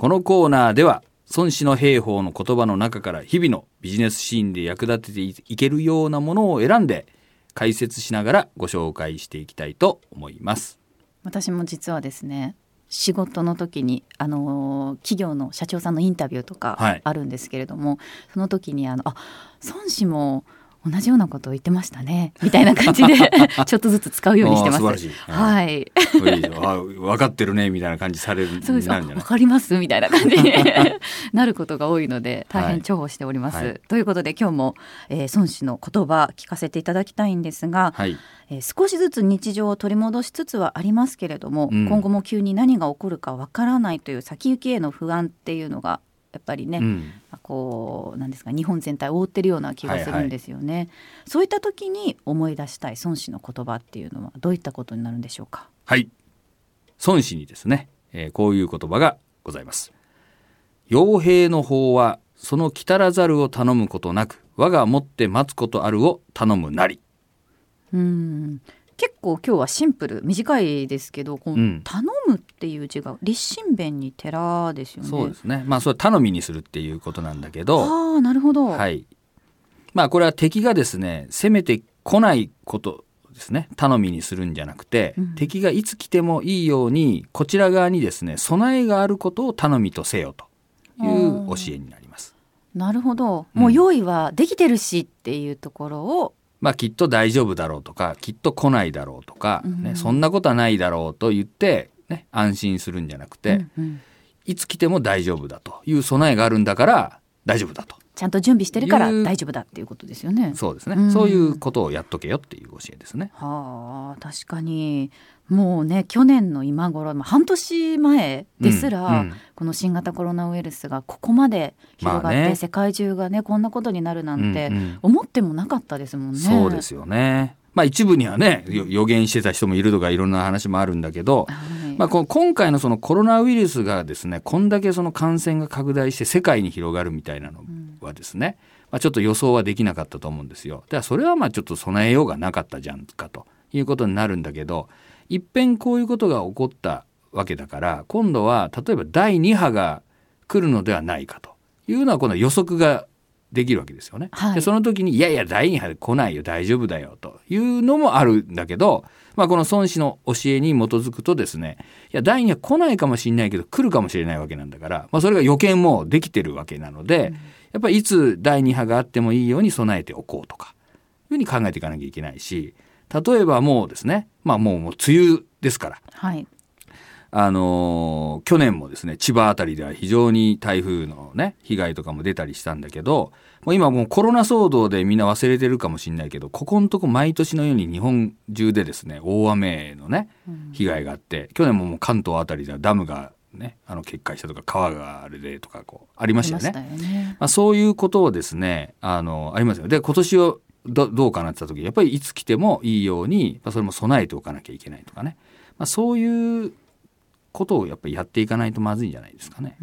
このコーナーでは孫子の兵法の言葉の中から日々のビジネスシーンで役立てていけるようなものを選んで解説しながらご紹介していきたいと思います。私も実はですね仕事の時にあの企業の社長さんのインタビューとかあるんですけれども、はい、その時にあのあ孫子も同じようなことを言ってましたねみたいな感じで ちょっとずつ使うようにしてます。はい。あ分かってるねみたいな感じされる そうです。わかりますみたいな感じに なることが多いので大変重宝しております。はい、ということで今日も、えー、孫子の言葉聞かせていただきたいんですが、はい、えー、少しずつ日常を取り戻しつつはありますけれども、うん、今後も急に何が起こるかわからないという先行きへの不安っていうのがやっぱりね、うん、こうなんですか日本全体を覆ってるような気がするんですよね、はいはい、そういった時に思い出したい孫子の言葉っていうのはどういったことになるんでしょうか？はい。孫子にですね、えー、こういう言葉がございます傭兵の方はその来たらざるを頼むことなく我がもって待つことあるを頼むなりうん結構今日はシンプル短いですけどこの頼むっていう字が立身弁に寺ですよね。そうですね。まあそれ頼みにするっていうことなんだけど。ああなるほど。はい。まあこれは敵がですね攻めてこないことですね頼みにするんじゃなくて、うん、敵がいつ来てもいいようにこちら側にですね備えがあることを頼みとせよという教えになります。なるほど。もう用意はできてるしっていうところをまあ、きっと大丈夫だろうとかきっと来ないだろうとか、ね、そんなことはないだろうと言って、ね、安心するんじゃなくて、うんうん、いつ来ても大丈夫だという備えがあるんだから大丈夫だと。ちゃんと準備してるから大丈夫だっていうことですよね。そうですね、うん、そういうことをやっとけよっていう教えですね。はあ確かに。もうね去年の今頃半年前ですら、うんうん、この新型コロナウイルスがここまで広がって、ね、世界中がねこんなことになるなんて思ってもなかったですもんね。そうですよね。まあ、一部にはね予言してた人もいるとかいろんな話もあるんだけど、はい、まあ、今回のそのコロナウイルスがですねこんだけその感染が拡大して世界に広がるみたいなのはですね、まあ、ちょっと予想はできなかったと思うんですよ。だからそれはまあちょっと備えようがなかったじゃんかと。いうことになるんだけどいっぺんこういうことが起こったわけだから今度は例えば第2波が来るのではないかと。いうのはこの予測ができるわけですよね。はい、でその時にいやいや第2波で来ないよ大丈夫だよと。いうのもあるんだけど、まあ、この孫子の教えに基づくとですねいや第2波来ないかもしれないけど来るかもしれないわけなんだから、まあ、それが予見もできてるわけなので、うん、やっぱりいつ第2波があってもいいように備えておこうとかいうふうに考えていかなきゃいけないし例えばもうですね、まあもうもう梅雨ですから。はい。あのー、去年もですね、千葉あたりでは非常に台風のね、被害とかも出たりしたんだけど、もう今もうコロナ騒動でみんな忘れてるかもしれないけど、ここのとこ毎年のように日本中でですね、大雨のね、被害があって、うん、去年ももう関東あたりではダムがね、あの決壊したとか川があれでとかこうありましたよね。よねまあ、そういうことをですねあのありますよ。で今年をどどうかなってた時やっぱりいつ来てもいいように、まあ、それも備えておかなきゃいけないとかね、まあ、そういうことをやっぱりやっていかないとまずいんじゃないですかね。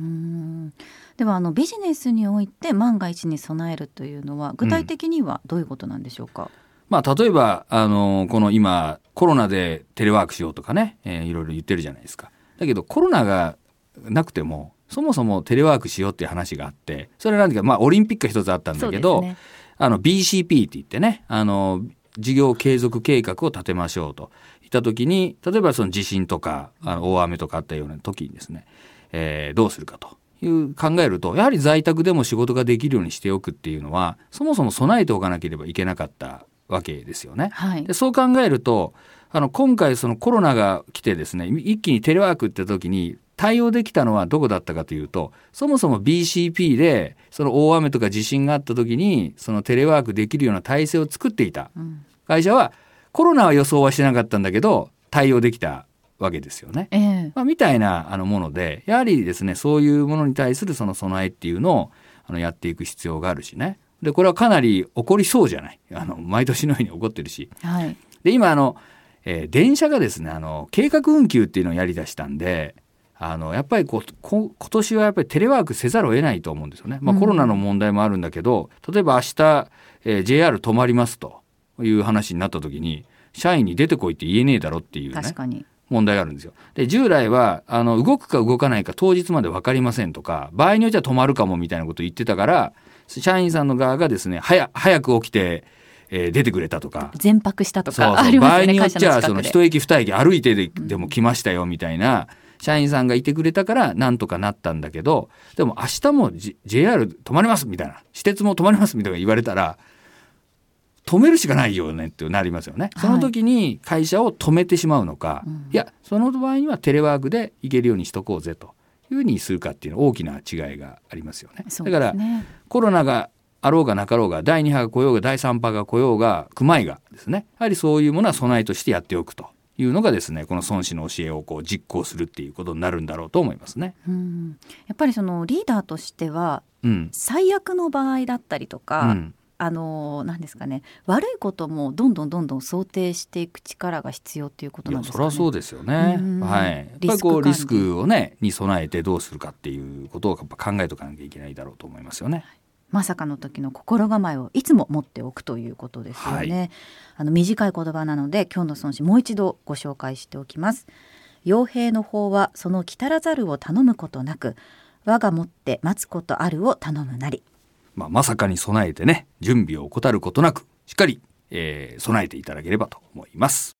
ではあのビジネスにおいて万が一に備えるというのは具体的にはどういうことなんでしょうか、うん、まあ、例えばあのこの今コロナでテレワークしようとかね、えー、いろいろ言ってるじゃないですか。だけどコロナがなくてもそもそもテレワークしようっていう話があってそれは何か、まあ、オリンピックが一つあったんだけど、ね、あの BCP って言ってね、あの、事業継続計画を立てましょうと。いった時に、例えばその地震とか、あの大雨とかあったような時にですね、えー、どうするかと。いう考えると、やはり在宅でも仕事ができるようにしておくっていうのは、そもそも備えておかなければいけなかったわけですよね。はい、でそう考えると、あの今回そのコロナが来てですね、一気にテレワークって時に対応できたのはどこだったかというとそもそも BCP でその大雨とか地震があった時にそのテレワークできるような体制を作っていた会社は、コロナは予想はしてなかったんだけど対応できたわけですよね。えー、まあ、みたいなあのものでやはりですねそういうものに対するその備えっていうのをあのやっていく必要があるしね。でこれはかなり起こりそうじゃない？あの毎年のように起こってるし。はい、で今あの、えー、電車がですねあの計画運休っていうのをやりだしたんであのやっぱりここ今年はやっぱりテレワークせざるを得ないと思うんですよね。まあ、コロナの問題もあるんだけど、例えば明日、えー、JR 止まりますという話になった時に社員に出てこいって言えねえだろっていうね問題があるんですよ。で、従来は、あの、動くか動かないか当日まで分かりませんとか、場合によっては止まるかもみたいなことを言ってたから、社員さんの側がですね、早、早く起きて、えー、出てくれたとか。全泊したとかね、場合によっちゃ、その一駅二駅歩いてででも来ましたよみたいな、社員さんがいてくれたからなんとかなったんだけど、でも明日も、J、JR 止まりますみたいな、私鉄も止まりますみたいな言われたら、止めるしかないよねってなりますよね。その時に会社を止めてしまうのか、はい、いや、その場合にはテレワークで行けるようにしとこうぜというふうにするかっていう大きな違いがありますよね。ね。だから、コロナがあろうがなかろうが第2波が来ようが第3波が来ようが熊井がですね。やはりそういうものは備えとしてやっておくというのがですねこの孫子の教えをこう実行するっていうことになるんだろうと思いますね。うん。やっぱりそのリーダーとしては、うん、最悪の場合だったりとか、うん、あの何ですかね悪いこともどんどんどんどん想定していく力が必要っていうことなんですか、ね、それはそうですよね。はい。やっぱりこうリスクをねに備えてどうするかっていうことをやっぱ考えとかなきゃいけないだろうと思いますよね。まさかの時の心構えをいつも持っておくということですよね。はい、あの短い言葉なので今日の孫子もう一度ご紹介しておきます。傭兵の方はその来たらざるを頼むことなく我がもって待つことあるを頼むなり。まあ、まさかに備えてね準備を怠ることなくしっかり、えー、備えていただければと思います。